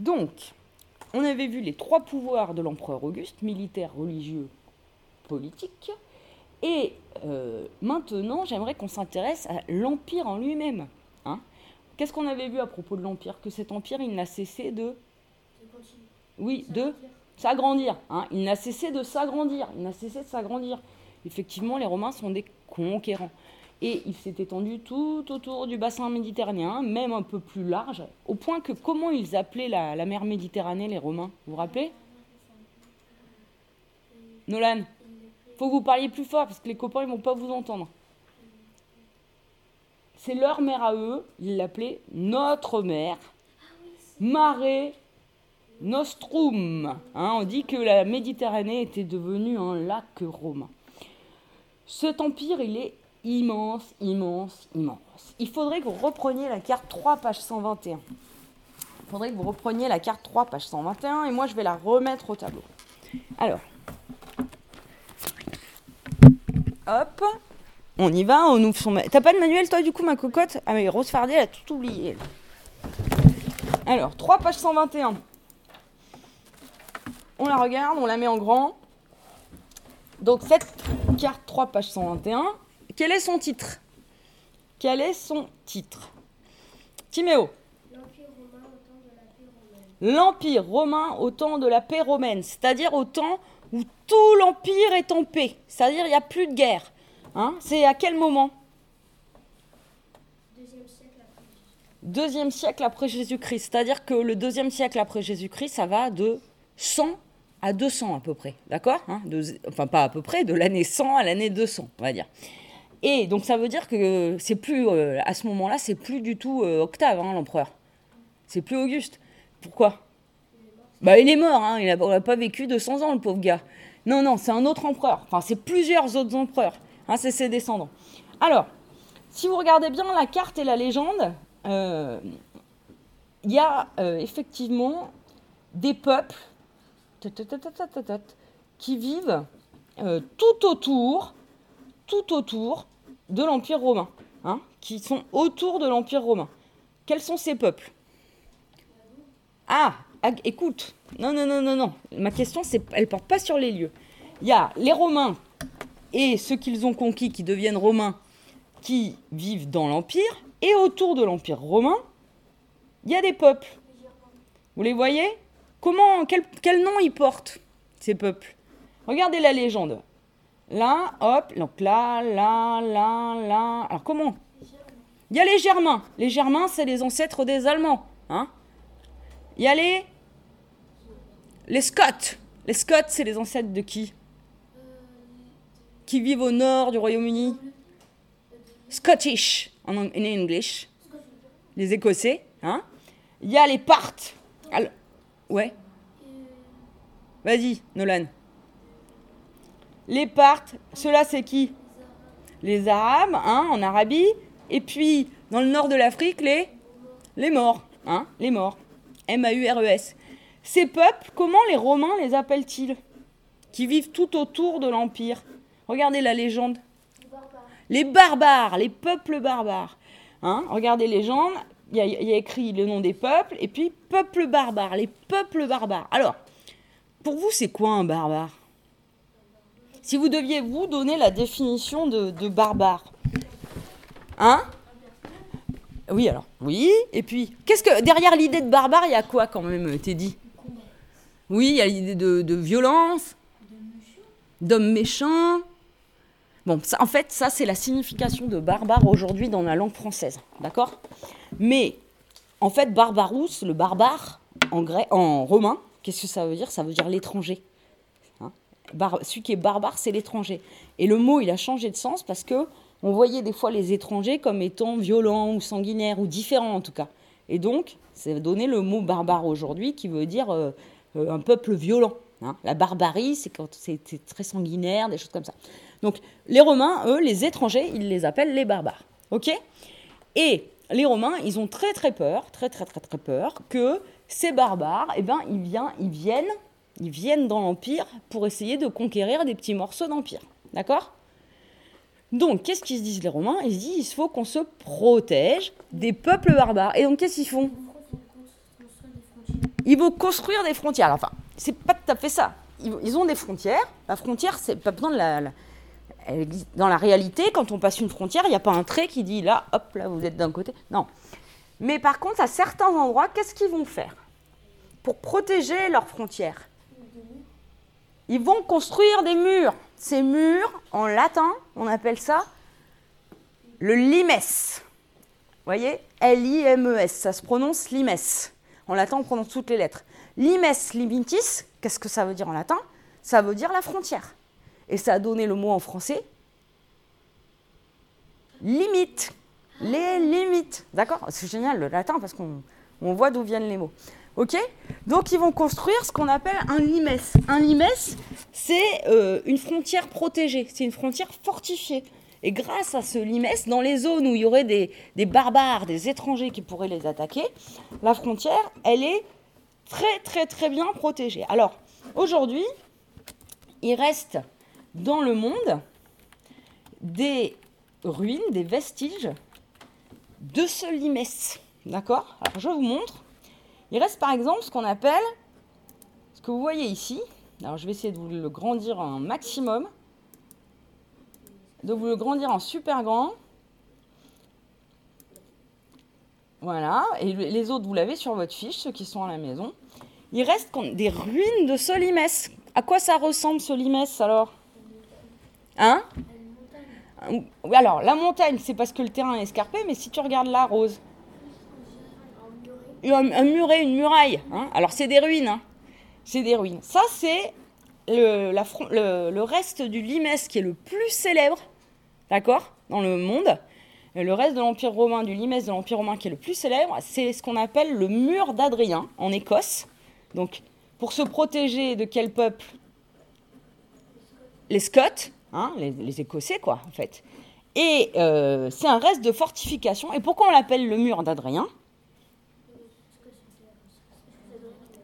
Donc, on avait vu les trois pouvoirs de l'empereur Auguste, militaire, religieux, politique. Et euh, maintenant, j'aimerais qu'on s'intéresse à l'Empire en lui-même. Hein. Qu'est-ce qu'on avait vu à propos de l'Empire? Que cet Empire, il n'a cessé de... Oui, de s'agrandir. Hein. Il n'a cessé de s'agrandir. Il n'a cessé de s'agrandir. Effectivement, les Romains sont des conquérants. Et il s'est étendu tout autour du bassin méditerranéen, même un peu plus large, au point que comment ils appelaient la, mer Méditerranée, les Romains Vous vous rappelez? Nolan faut que vous parliez plus fort parce que les copains ils vont pas vous entendre. C'est leur mer à eux, ils l'appelaient notre mer, Mare Nostrum. Hein, on dit que la Méditerranée était devenue un lac romain. Cet empire, il est immense, immense, immense. Il faudrait que vous repreniez la carte 3, page 121. Il faudrait que vous repreniez la carte 3, page 121, et moi je vais la remettre au tableau. Alors, Hop. On y va, on ouvre son... T'as pas de manuel toi du coup ma cocotte? Ah mais Rose Fardet elle a tout oublié. Alors, 3 pages 121. On la regarde, on la met en grand. Donc cette carte 3 pages 121, quel est son titre? Quel est son titre? Timéo L'Empire romain au temps de la paix romaine, c'est-à-dire au temps où tout l'Empire est en paix, c'est-à-dire il n'y a plus de guerre. Hein? C'est à quel moment? Deuxième siècle après Jésus-Christ. C'est-à-dire que le deuxième siècle après Jésus-Christ, ça va de 100 à 200 à peu près. D'accord hein? Enfin, pas à peu près, de l'année 100 à l'année 200, on va dire. Et donc, ça veut dire que c'est plus, euh, à ce moment-là, c'est plus du tout euh, Octave, hein, l'empereur. C'est plus Auguste. Pourquoi? Bah, il est mort, hein. il n'a pas vécu 200 ans, le pauvre gars. Non, non, c'est un autre empereur. Enfin, c'est plusieurs autres empereurs. Hein, c'est ses descendants. Alors, si vous regardez bien la carte et la légende, euh, il y a effectivement des peuples qui vivent tout autour, tout autour de l'Empire romain, hein, qui sont autour de l'Empire romain. Quels sont ces peuples? Ah, écoute, non, non, non, non, non. Ma question, c'est, elle porte pas sur les lieux. Il y a les Romains et ceux qu'ils ont conquis, qui deviennent Romains, qui vivent dans l'Empire, et autour de l'Empire romain, il y a des peuples. Vous les voyez? Comment, quel, quel nom ils portent, ces peuples? Regardez la légende. Là, hop, donc là, là, là, là. Alors comment Il y a les Germains. Les Germains, c'est les ancêtres des Allemands. Hein il y a les. Les Scots. Les Scots, c'est les ancêtres de qui? Qui vivent au nord du Royaume-Uni? Scottish, en English. Les Écossais. Hein il y a les Partes. ouais. Vas-y, Nolan. Les Partes, ceux-là, c'est qui? Les Arabes, hein, en Arabie. Et puis, dans le nord de l'Afrique, les, les morts. Hein, les morts. M-A-U-R-E-S. Ces peuples, comment les Romains les appellent-ils? Qui vivent tout autour de l'Empire. Regardez la légende. Les barbares, les peuples barbares. Hein regardez les légendes, il y, a écrit le nom des peuples, et puis peuples barbares, les peuples barbares. Alors, pour vous, c'est quoi un barbare? Si vous deviez vous donner la définition de, barbare, hein? Oui, alors, oui. Et puis, qu'est-ce que derrière l'idée de barbare, il y a quoi quand même, Teddy? Oui, il y a l'idée de, violence, d'homme méchant. Bon, en fait, ça, c'est la signification de barbare aujourd'hui dans la langue française, d'accord? Mais, en fait, barbarous, le barbare, en, grec, en romain, qu'est-ce que ça veut dire? Ça veut dire l'étranger. Celui qui est barbare, c'est l'étranger. Et le mot, il a changé de sens parce que on voyait des fois les étrangers comme étant violents ou sanguinaires, ou différents en tout cas. Et donc, c'est donné le mot barbare aujourd'hui qui veut dire euh, euh, un peuple violent. Hein. La barbarie, c'est quand c'est très sanguinaire, des choses comme ça. Donc, les Romains, eux, les étrangers, ils les appellent les barbares. OK? Et les Romains, ils ont très très peur, très très très très peur que ces barbares, eh ben, viennent, ils viennent, ils viennent dans l'Empire pour essayer de conquérir des petits morceaux d'Empire. D'accord? Donc, qu'est-ce qu'ils se disent les Romains? Ils se disent il faut qu'on se protège des peuples barbares. Et donc, qu'est-ce qu'ils font? Ils vont construire des frontières. Enfin, c'est pas tout à fait ça. Ils, ont des frontières. La frontière, c'est pas besoin de la, dans la réalité, quand on passe une frontière, il n'y a pas un trait qui dit là, hop, là, vous êtes d'un côté. Non. Mais par contre, à certains endroits, qu'est-ce qu'ils vont faire? Pour protéger leurs frontières Ils vont construire des murs. Ces murs, en latin, on appelle ça le limes. Vous voyez? L-I-M-E-S. Ça se prononce limes. En latin, on prononce toutes les lettres. Limes limitis, qu'est-ce que ça veut dire en latin? Ça veut dire la frontière. Et ça a donné le mot en français limite. Les limites. D'accord? C'est génial le latin parce qu'on voit d'où viennent les mots. Ok Donc ils vont construire ce qu'on appelle un limes. Un limes, c'est euh, une frontière protégée, c'est une frontière fortifiée. Et grâce à ce limes, dans les zones où il y aurait des, des, barbares, des étrangers qui pourraient les attaquer, la frontière, elle est très très très bien protégée. Alors, aujourd'hui, il reste dans le monde des ruines, des vestiges de ce limès. D'accord? Alors je vous montre. Il reste par exemple ce qu'on appelle, ce que vous voyez ici. Alors je vais essayer de vous le grandir un maximum. De vous le grandir en super grand. Voilà. Et les autres, vous l'avez sur votre fiche, ceux qui sont à la maison. Il reste des ruines de ce limès. À quoi ça ressemble ce limès alors? Hein? Alors, la montagne, c'est parce que le terrain est escarpé, mais si tu regardes la rose, un, muret, une muraille. Hein Alors, c'est des ruines. Hein c'est des ruines. Ça, c'est le, le, reste du limès qui est le plus célèbre, d'accord, dans le monde. le reste de l'Empire romain, du limès de l'Empire romain qui est le plus célèbre, c'est ce qu'on appelle le mur d'Adrien en Écosse. Donc, pour se protéger de quel peuple? Les Scots, Hein, les, Écossais, quoi, en fait. Et euh, c'est un reste de fortification. Et pourquoi on l'appelle le mur d'Adrien?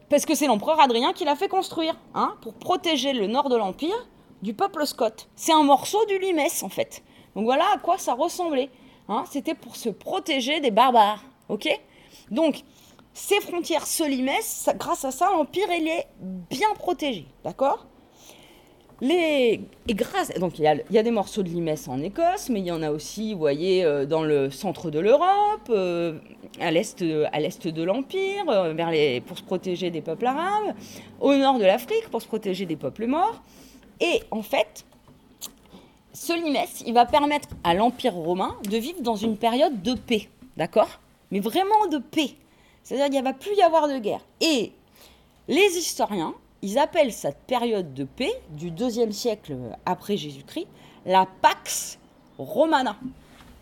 Parce que c'est l'empereur Adrien qui l'a fait construire, hein, pour protéger le nord de l'Empire du peuple scot. C'est un morceau du limès, en fait. Donc voilà à quoi ça ressemblait. Hein. C'était pour se protéger des barbares. Ok? Donc, ces frontières se limès, grâce à ça, l'Empire, est bien protégé. D'accord? Les... Et grâce... Donc il y, a, des morceaux de limès en Écosse, mais il y en a aussi, vous voyez, euh, dans le centre de l'Europe, euh, à l'est de l'Empire, euh, vers les... pour se protéger des peuples arabes, au nord de l'Afrique, pour se protéger des peuples morts. Et en fait, ce limès, il va permettre à l'Empire romain de vivre dans une période de paix, d'accord? Mais vraiment de paix. C'est-à-dire qu'il ne va plus y avoir de guerre. Et les historiens, ils appellent cette période de paix du deuxième siècle après Jésus-Christ la Pax Romana.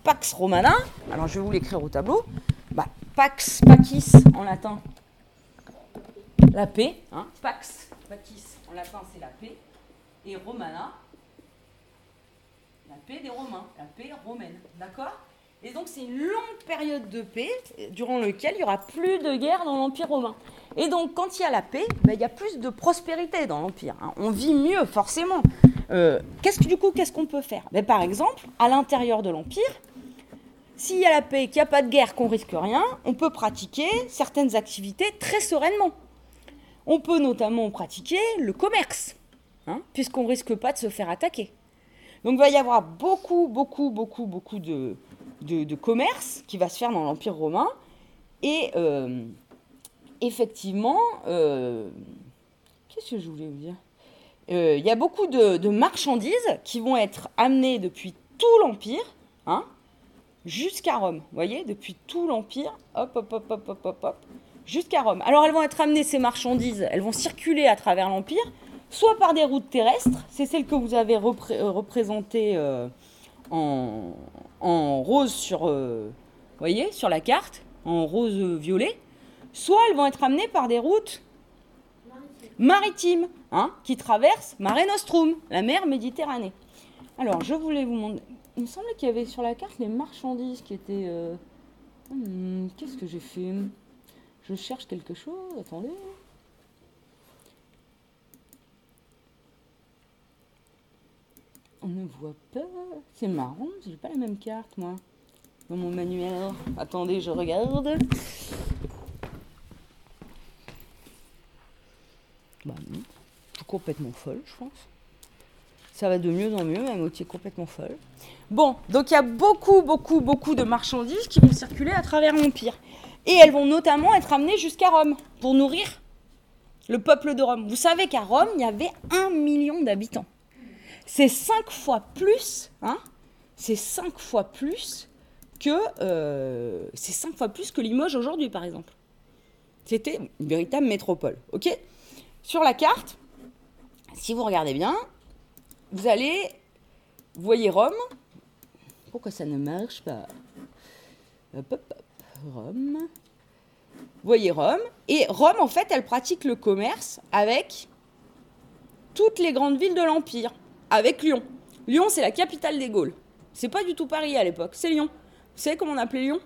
Pax Romana, alors je vais vous l'écrire au tableau. Bah, Pax, Pacis en latin, la paix. Hein. Pax, Pacis en latin c'est la paix. Et Romana, la paix des Romains, la paix romaine. D'accord? Et donc c'est une longue période de paix durant laquelle il n'y aura plus de guerre dans l'Empire romain. Et donc quand il y a la paix, ben, il y a plus de prospérité dans l'Empire. Hein. On vit mieux forcément. Euh, qu'est-ce que, du coup, qu'est-ce qu'on peut faire? Ben, Par exemple, à l'intérieur de l'Empire, s'il y a la paix, qu'il n'y a pas de guerre, qu'on risque rien, on peut pratiquer certaines activités très sereinement. On peut notamment pratiquer le commerce, hein, puisqu'on ne risque pas de se faire attaquer. Donc il va y avoir beaucoup, beaucoup, beaucoup, beaucoup de, de, commerce qui va se faire dans l'Empire romain. Et euh, effectivement, euh, qu'est-ce que je voulais vous dire? Euh, Il y a beaucoup de, marchandises qui vont être amenées depuis tout l'Empire, hein, jusqu'à Rome. Vous voyez, depuis tout l'Empire, hop, hop, hop, hop, hop, hop, hop, jusqu'à Rome. Alors elles vont être amenées, ces marchandises, elles vont circuler à travers l'Empire, soit par des routes terrestres, c'est celle que vous avez représentée en, en rose sur, euh, voyez, sur la carte, en rose violet, soit elles vont être amenées par des routes maritimes, hein, qui traversent Mare Nostrum, la mer Méditerranée. Alors, je voulais vous montrer. Il me semblait qu'il y avait sur la carte les marchandises qui étaient. Euh, hmm, qu'est-ce que j'ai fait? Je cherche quelque chose. Attendez. On ne voit pas. C'est marrant, j'ai pas la même carte, moi. Dans mon manuel. Attendez, je regarde. complètement folle, je pense. Ça va de mieux en mieux, ma moitié complètement folle. Bon, donc il y a beaucoup, beaucoup, beaucoup de marchandises qui vont circuler à travers l'Empire. Et elles vont notamment être amenées jusqu'à Rome pour nourrir le peuple de Rome. Vous savez qu'à Rome, il y avait un million d'habitants. C'est cinq fois plus, que Limoges aujourd'hui, par exemple. C'était une véritable métropole, ok? Sur la carte, si vous regardez bien, vous allez, vous voyez Rome. Pourquoi ça ne marche pas? Hop, hop. Rome. Vous voyez Rome. Et Rome, en fait, elle pratique le commerce avec toutes les grandes villes de l'Empire, avec Lyon. Lyon, c'est la capitale des Gaules. C'est pas du tout Paris à l'époque, c'est Lyon. Vous savez comment on appelait Lyon?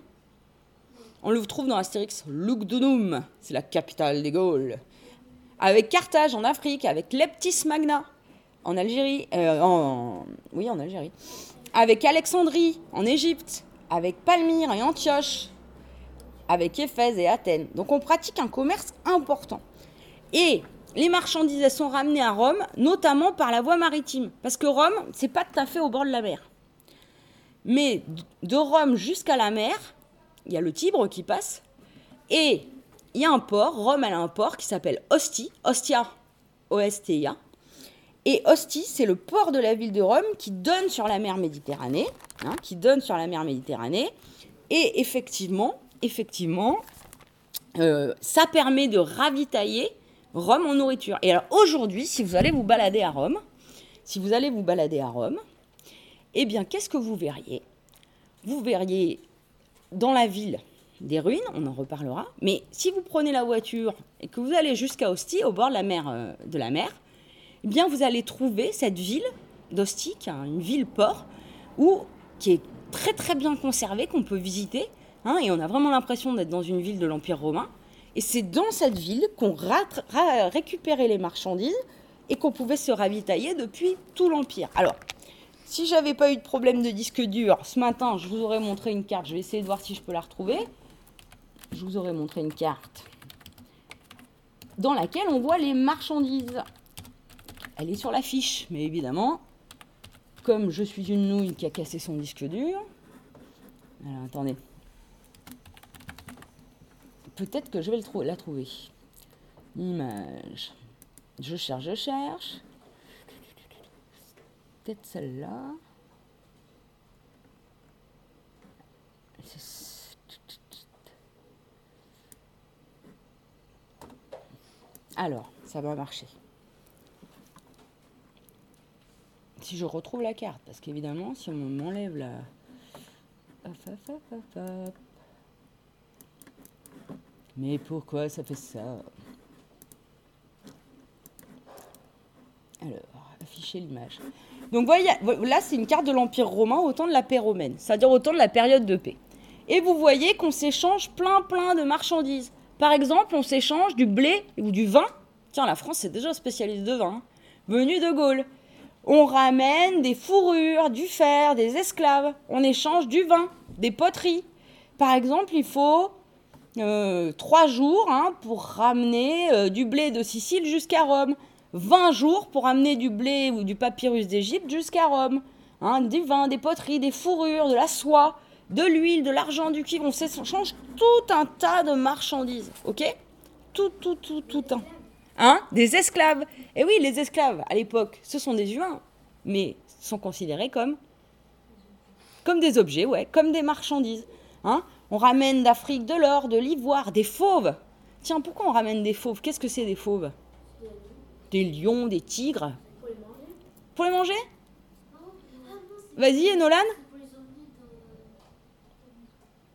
On le trouve dans Astérix, Lugdunum, c'est la capitale des Gaules. Avec Carthage en Afrique, avec Leptis Magna en Algérie, euh, oui en Algérie, avec Alexandrie en Égypte, avec Palmyre et Antioche, avec Éphèse et Athènes. Donc on pratique un commerce important. Et les marchandises sont ramenées à Rome, notamment par la voie maritime, parce que Rome, c'est pas tout à fait au bord de la mer. Mais de Rome jusqu'à la mer, il y a le Tibre qui passe, et il y a un port, Rome a un port qui s'appelle Ostie, Ostia, O-S-T-I-A. Et Ostie, c'est le port de la ville de Rome qui donne sur la mer Méditerranée, hein. Et effectivement, effectivement, euh, ça permet de ravitailler Rome en nourriture. Et alors aujourd'hui, si vous allez vous balader à Rome, si vous allez vous balader à Rome, eh bien, qu'est-ce que vous verriez? Vous verriez dans la ville des ruines, on en reparlera, mais si vous prenez la voiture et que vous allez jusqu'à Ostie, au bord de la mer, euh, de la mer eh bien, vous allez trouver cette ville d'Ostie, qui est une ville-port, qui est très très bien conservée, qu'on peut visiter, hein, et on a vraiment l'impression d'être dans une ville de l'Empire romain. Et c'est dans cette ville qu'on récupérait les marchandises et qu'on pouvait se ravitailler depuis tout l'Empire. Alors, si j'avais pas eu de problème de disque dur, ce matin, je vous aurais montré une carte. Je vais essayer de voir si je peux la retrouver. Je vous aurais montré une carte dans laquelle on voit les marchandises. Elle est sur la fiche, mais évidemment, comme je suis une nouille qui a cassé son disque dur. Alors, attendez. Peut-être que je vais la trouver. Image. Je cherche, je cherche peut-être celle-là. Alors, ça va marcher. Si je retrouve la carte, parce qu'évidemment, si on m'enlève la... Mais pourquoi ça fait ça? Alors, afficher l'image. Donc voyez, là c'est une carte de l'Empire romain au temps de la paix romaine, c'est-à-dire au de la période de paix. Et vous voyez qu'on s'échange plein plein de marchandises. Par exemple, on s'échange du blé ou du vin. Tiens, la France c'est déjà spécialiste de vin, hein, venu de Gaulle. On ramène des fourrures, du fer, des esclaves. On échange du vin, des poteries. Par exemple, il faut euh, trois jours hein, pour ramener euh, du blé de Sicile jusqu'à Rome. 20 jours pour amener du blé ou du papyrus d'Égypte jusqu'à Rome. Hein, vin, des poteries, des fourrures, de la soie, de l'huile, de l'argent, du cuivre. On change tout un tas de marchandises. Ok? Tout, tout, tout, tout un. Hein? Des esclaves. Et oui, les esclaves, à l'époque, ce sont des humains, mais sont considérés comme, comme des objets, ouais, comme des marchandises. Hein? On ramène d'Afrique de l'or, de l'ivoire, des fauves. Tiens, pourquoi on ramène des fauves? Qu'est-ce que c'est des fauves? Des lions, des tigres. Pour les manger? Vas-y, Nolan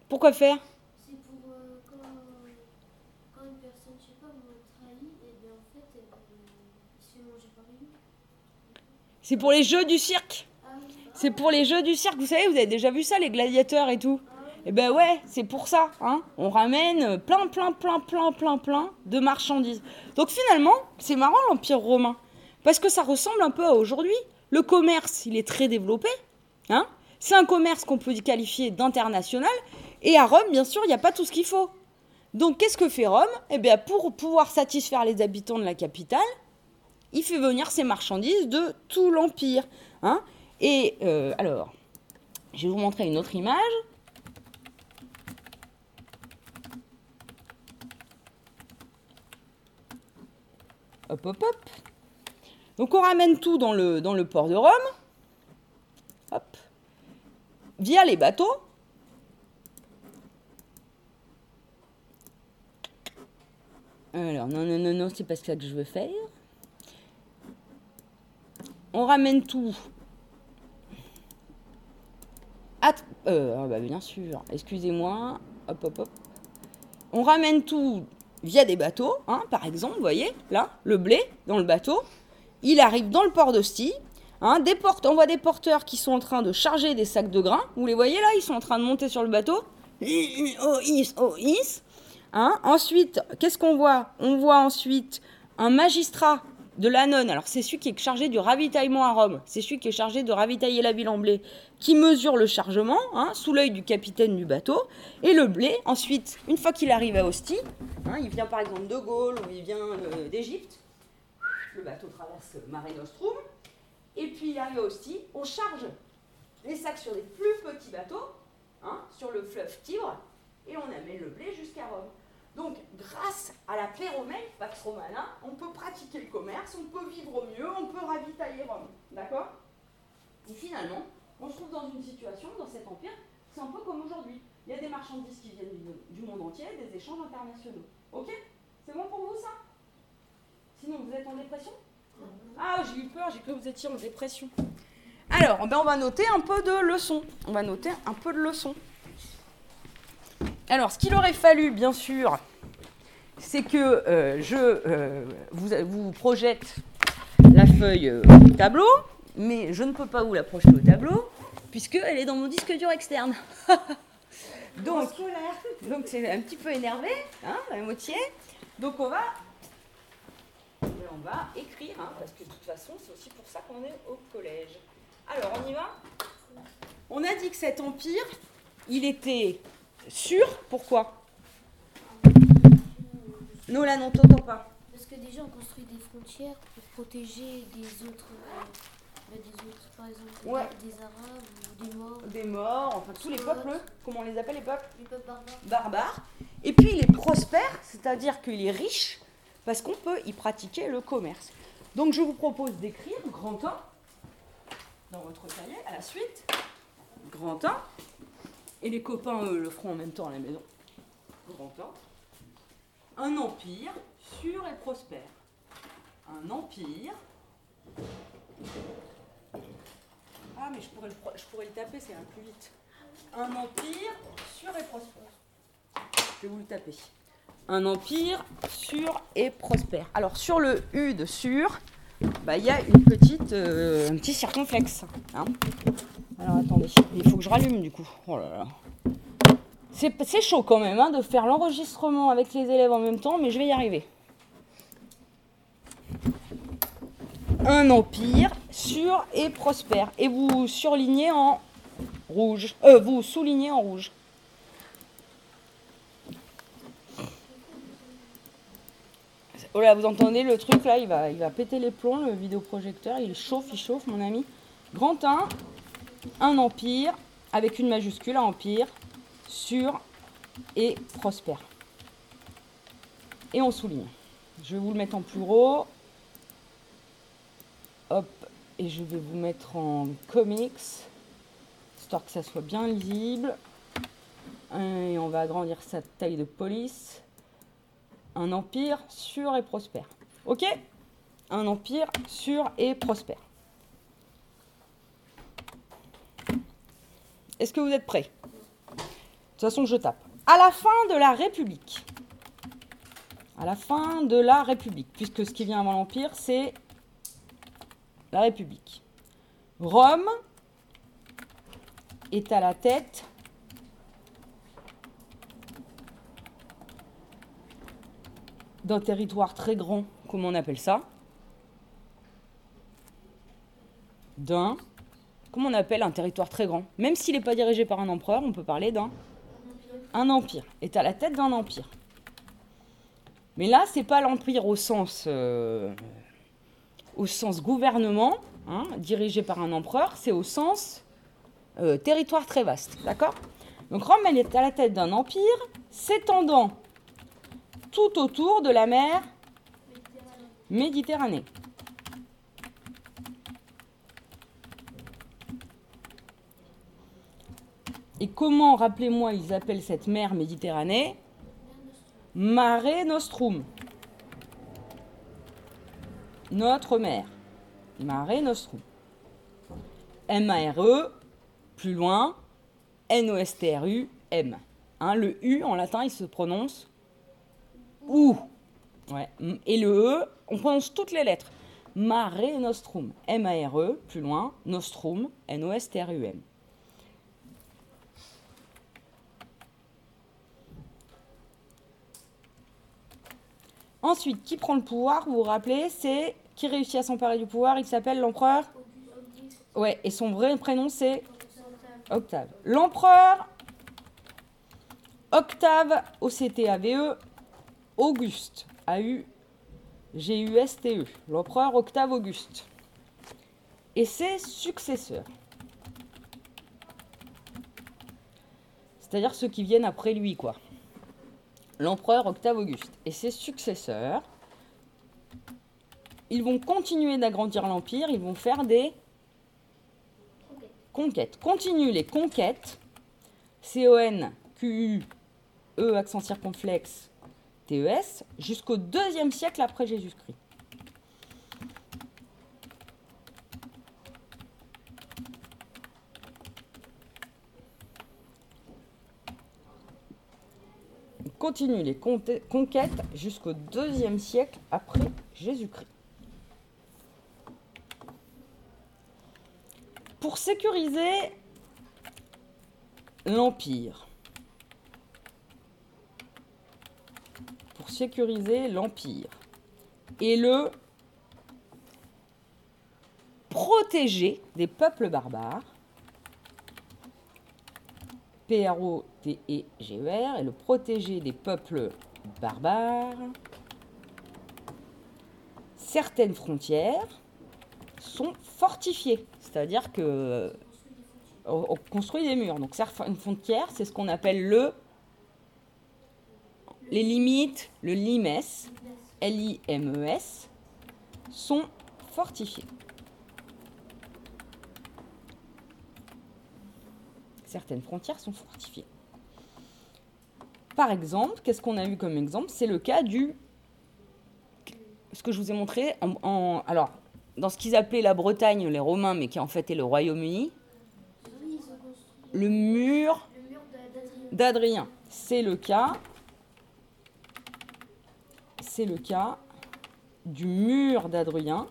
Pourquoi faire? C'est pour les jeux du cirque. C'est pour les jeux du cirque. Vous savez, vous avez déjà vu ça, les gladiateurs et tout. Eh ben ouais, c'est pour ça. Hein. On ramène plein, plein, plein, plein, plein, plein de marchandises. Donc finalement, c'est marrant l'Empire romain. Parce que ça ressemble un peu à aujourd'hui. Le commerce, il est très développé. Hein c'est un commerce qu'on peut qualifier d'international. Et à Rome, bien sûr, il n'y a pas tout ce qu'il faut. Donc qu'est-ce que fait Rome? Eh bien, pour pouvoir satisfaire les habitants de la capitale, il fait venir ses marchandises de tout l'Empire. Hein. Et euh, alors, je vais vous montrer une autre image. Hop, hop, hop. Donc on ramène tout dans le, dans le port de Rome. Hop. Via les bateaux. Alors, non, non, non, non, c'est pas ça que je veux faire. On ramène tout. Euh, ah bah bien sûr, excusez-moi. Hop, hop, hop. On ramène tout via des bateaux, hein, par exemple, vous voyez, là, le blé dans le bateau. Il arrive dans le port d'Hostie. Hein, des on voit des porteurs qui sont en train de charger des sacs de grains. Vous les voyez là, ils sont en train de monter sur le bateau. Oh, is, oh, is. Hein. Ensuite, qu'est-ce qu'on voit? On voit ensuite un magistrat de l'Anon. Alors, c'est celui qui est chargé du ravitaillement à Rome. C'est celui qui est chargé de ravitailler la ville en blé, qui mesure le chargement, hein, sous l'œil du capitaine du bateau. Et le blé, ensuite, une fois qu'il arrive à Ostie, hein, il vient par exemple de Gaulle ou il vient euh, d'Égypte, le bateau traverse Mare Nostrum, et puis il arrive à Ostie, on charge les sacs sur des plus petits bateaux, sur le fleuve Tibre, et on amène le blé jusqu'à Rome. Donc, grâce à la paix romaine, Pax Romana, on peut pratiquer le commerce, on peut vivre mieux, on peut ravitailler Rome. D'accord? Et finalement, on se trouve dans une situation, dans cet empire, c'est un peu comme aujourd'hui. Il y a des marchandises qui viennent du, monde entier, des échanges internationaux. Ok? C'est bon pour vous ça? Sinon, vous êtes en dépression? Ah, j'ai eu peur, j'ai cru que vous étiez en dépression. Alors, ben on va noter un peu de leçons. On va noter un peu de leçons. Alors, ce qu'il aurait fallu, bien sûr, c'est que euh, je euh, vous, projette la feuille euh, au tableau, mais je ne peux pas vous la projeter au tableau, puisqu'elle est dans mon disque dur externe. donc, donc c'est un petit peu énervé, hein, la moitié. Donc on va, on va écrire, hein, parce que de toute façon, c'est aussi pour ça qu'on est au collège. Alors, on y va? On a dit que cet empire, il était Sûr Pourquoi Nolan, on t'entend pas. Parce que déjà, on construit des frontières pour protéger des autres, euh, bah, des autres par exemple, des, Arabes ou des morts. Des morts, enfin tous les peuples, comment on les appelle les peuples Les peuples barbares. Barbares. Et puis il est prospère, c'est-à-dire qu'il est riche, parce qu'on peut y pratiquer le commerce. Donc je vous propose d'écrire grand 1 dans votre cahier à la suite. Grand 1. Et les copains, eux, le feront en même temps à la maison. Grand Un empire sûr et prospère. Un empire. Ah, mais je pourrais le, je pourrais le taper, c'est un plus vite. Un empire sûr et prospère. Je vais vous le taper. Un empire sûr et prospère. Alors, sur le U de sûr, bah, il y a une petite, euh, un petit circonflexe. Hein. Alors attendez, il faut que je rallume du coup. Oh là. C'est chaud quand même hein, de faire l'enregistrement avec les élèves en même temps, mais je vais y arriver. Un empire sûr et prospère. Et vous surlignez en rouge. Euh, vous soulignez en rouge. Oh là, vous entendez le truc là, il va, il va péter les plombs, le vidéoprojecteur, il chauffe, il chauffe, mon ami. Grand 1, un empire, avec une majuscule, un empire, sûr et prospère. Et on souligne. Je vais vous le mettre en plus. Hop, et je vais vous mettre en comics, histoire que ça soit bien lisible. Et on va agrandir sa taille de police. Un empire sûr et prospère. Ok? Un empire sûr et prospère. Est-ce que vous êtes prêts? De toute façon, je tape. À la fin de la République, à la fin de la République, puisque ce qui vient avant l'Empire, c'est la République. Rome est à la tête d'un territoire très grand, comment on appelle ça D'un comment on appelle un territoire très grand Même s'il n'est pas dirigé par un empereur, on peut parler d'un un empire. Est à la tête d'un empire. Mais là, c'est pas l'empire au sens euh, au sens gouvernement, hein, dirigé par un empereur, c'est au sens euh, territoire très vaste. D'accord? Donc Rome, elle est à la tête d'un empire s'étendant tout autour de la mer Méditerranée. Et comment, rappelez-moi, ils appellent cette mer Méditerranée Mare Nostrum. Notre mer. Mare Nostrum. M-A-R-E, plus loin, N-O-S-T-R-U-M. Hein, le U en latin, il se prononce OU. Et le E, on prononce toutes les lettres. Mare Nostrum. M-A-R-E, plus loin, Nostrum, N-O-S-T-R-U-M. Ensuite, qui prend le pouvoir Vous vous rappelez, c'est qui réussit à s'emparer du pouvoir Il s'appelle l'empereur Ouais, et son vrai prénom c'est Octave. L'empereur Octave, O-C-T-A-V-E, Auguste, A-U-G-U-S-T-E. L'empereur Octave Auguste. Et ses successeurs. C'est-à-dire ceux qui viennent après lui, quoi l'empereur Octave Auguste et ses successeurs, ils vont continuer d'agrandir l'empire, ils vont faire des conquêtes. Continuent les conquêtes, C-O-N-Q-U-E, accent circonflexe, T-E-S, jusqu'au deuxième siècle après Jésus-Christ. Continue les conquêtes jusqu'au deuxième siècle après Jésus-Christ. Pour sécuriser l'Empire, pour sécuriser l'Empire. Et le protéger des peuples barbares, P-R-O-T-E-G-E-R, et le protéger des peuples barbares. Certaines frontières sont fortifiées, c'est-à-dire que on construit des murs. Donc certaines frontières, c'est ce qu'on appelle le les limites, le limes, L-I-M-E-S, sont fortifiées. certaines frontières sont fortifiées. Par exemple, qu'est-ce qu'on a eu comme exemple? C'est le cas du... Ce que je vous ai montré, alors, dans ce qu'ils appelaient la Bretagne, les Romains, mais qui en fait est le Royaume-Uni, le mur d'Adrien. C'est le cas. C'est le cas du mur d'Adrien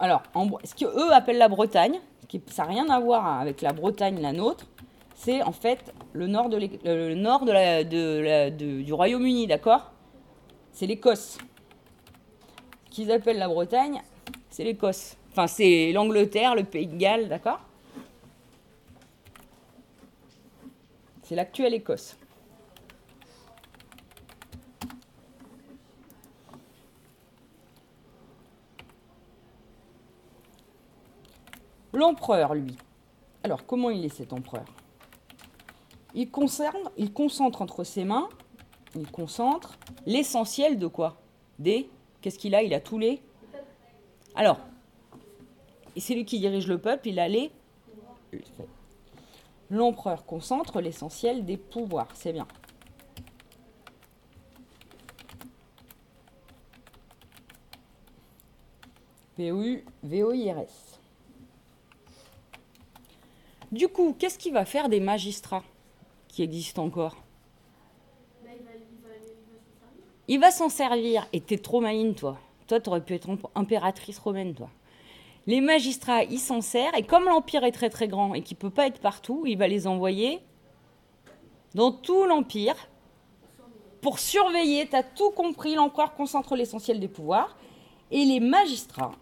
alors, ce qu'eux appellent la Bretagne, qui, ça n'a rien à voir avec la Bretagne, la nôtre, c'est en fait le nord, du Royaume-Uni, d'accord? C'est l'Écosse. Ce qu'ils appellent la Bretagne, c'est l'Écosse. Enfin, c'est l'Angleterre, le Pays de Galles, d'accord? C'est l'actuelle Écosse. L'empereur, lui. Alors, comment il est cet empereur? Il, concerne, il concentre entre ses mains, il concentre l'essentiel de quoi? Des Qu'est-ce qu'il a? Il a tous les Alors, c'est lui qui dirige le peuple, il a les L'empereur concentre l'essentiel des pouvoirs, c'est bien. P-O-U-V-O-I-R-S. Du coup, qu'est-ce qu'il va faire des magistrats qui existent encore? Il va s'en servir. Et t'es trop maline, toi. Toi, t'aurais pu être impératrice romaine, toi. Les magistrats, ils s'en servent. Et comme l'Empire est très très grand et qu'il ne peut pas être partout, il va les envoyer dans tout l'Empire pour surveiller. T'as tout compris. L'empereur concentre l'essentiel des pouvoirs. Et les magistrats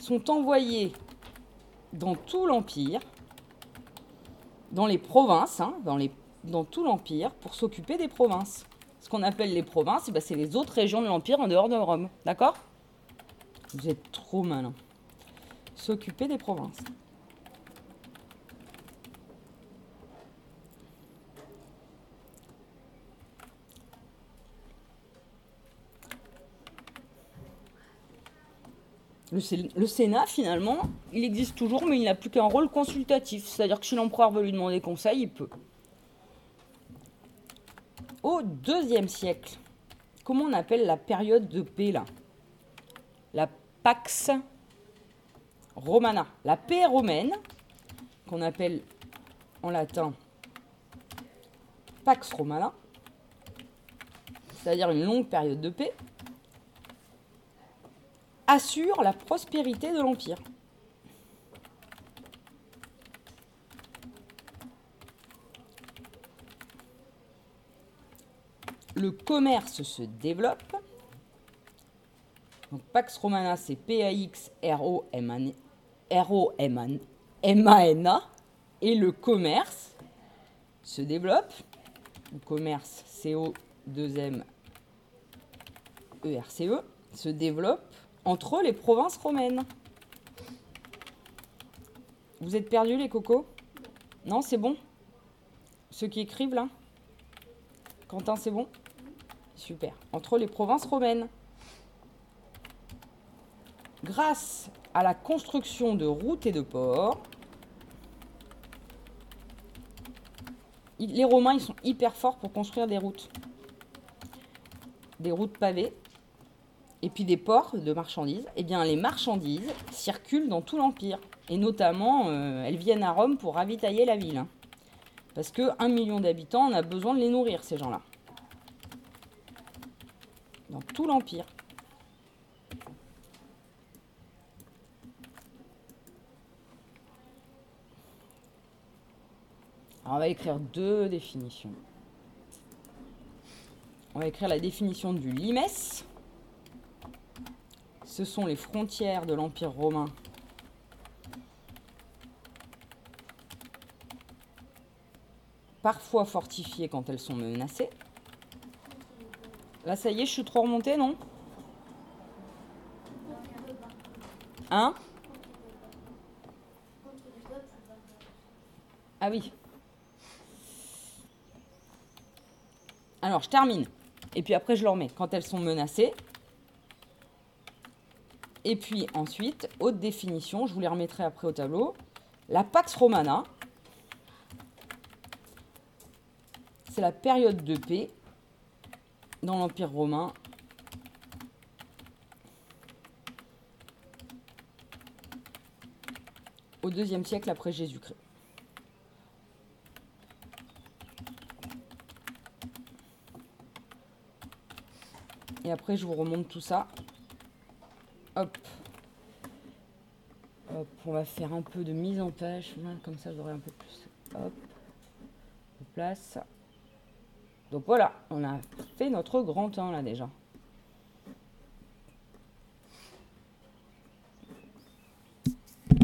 sont envoyés dans tout l'Empire dans les provinces, hein, dans, tout l'Empire, pour s'occuper des provinces. Ce qu'on appelle les provinces, eh ben, c'est les autres régions de l'Empire en dehors de Rome. D'accord? Vous êtes trop malin. S'occuper des provinces. Le, Sénat, finalement, il existe toujours, mais il n'a plus qu'un rôle consultatif. C'est-à-dire que si l'empereur veut lui demander conseil, il peut. Au deuxième siècle, comment on appelle la période de paix là? La Pax Romana. La paix romaine, qu'on appelle en latin Pax Romana, c'est-à-dire une longue période de paix, assure la prospérité de l'Empire. Le commerce se développe. Donc Pax Romana, c'est P-A-X-R-O-M-A-N-A. Et le commerce se développe. Le commerce, C-O-2-M-E-R-C-E, e, se développe entre les provinces romaines. Vous êtes perdus les cocos? Non, c'est bon Ceux qui écrivent là Quentin, c'est bon? Super. Entre les provinces romaines. Grâce à la construction de routes et de ports, les Romains, ils sont hyper forts pour construire des routes. Des routes pavées et puis des ports de marchandises, eh bien les marchandises circulent dans tout l'Empire. Et notamment, euh, elles viennent à Rome pour ravitailler la ville. Hein. Parce que un million d'habitants, on a besoin de les nourrir, ces gens-là. Dans tout l'Empire. Alors on va écrire deux définitions. On va écrire la définition du limes ce sont les frontières de l'Empire romain. Parfois fortifiées quand elles sont menacées. Là, ça y est, je suis trop remontée, non? Hein? Ah oui. Alors, je termine. Et puis après, je le remets. Quand elles sont menacées, et puis ensuite, haute définition, je vous les remettrai après au tableau. La Pax Romana, c'est la période de paix dans l'Empire romain. au deuxième siècle après Jésus-Christ. Et après, je vous remonte tout ça Hop. On va faire un peu de mise en page. Comme ça, j'aurai un peu plus. Hop. On place. Donc voilà, on a fait notre grand temps là déjà.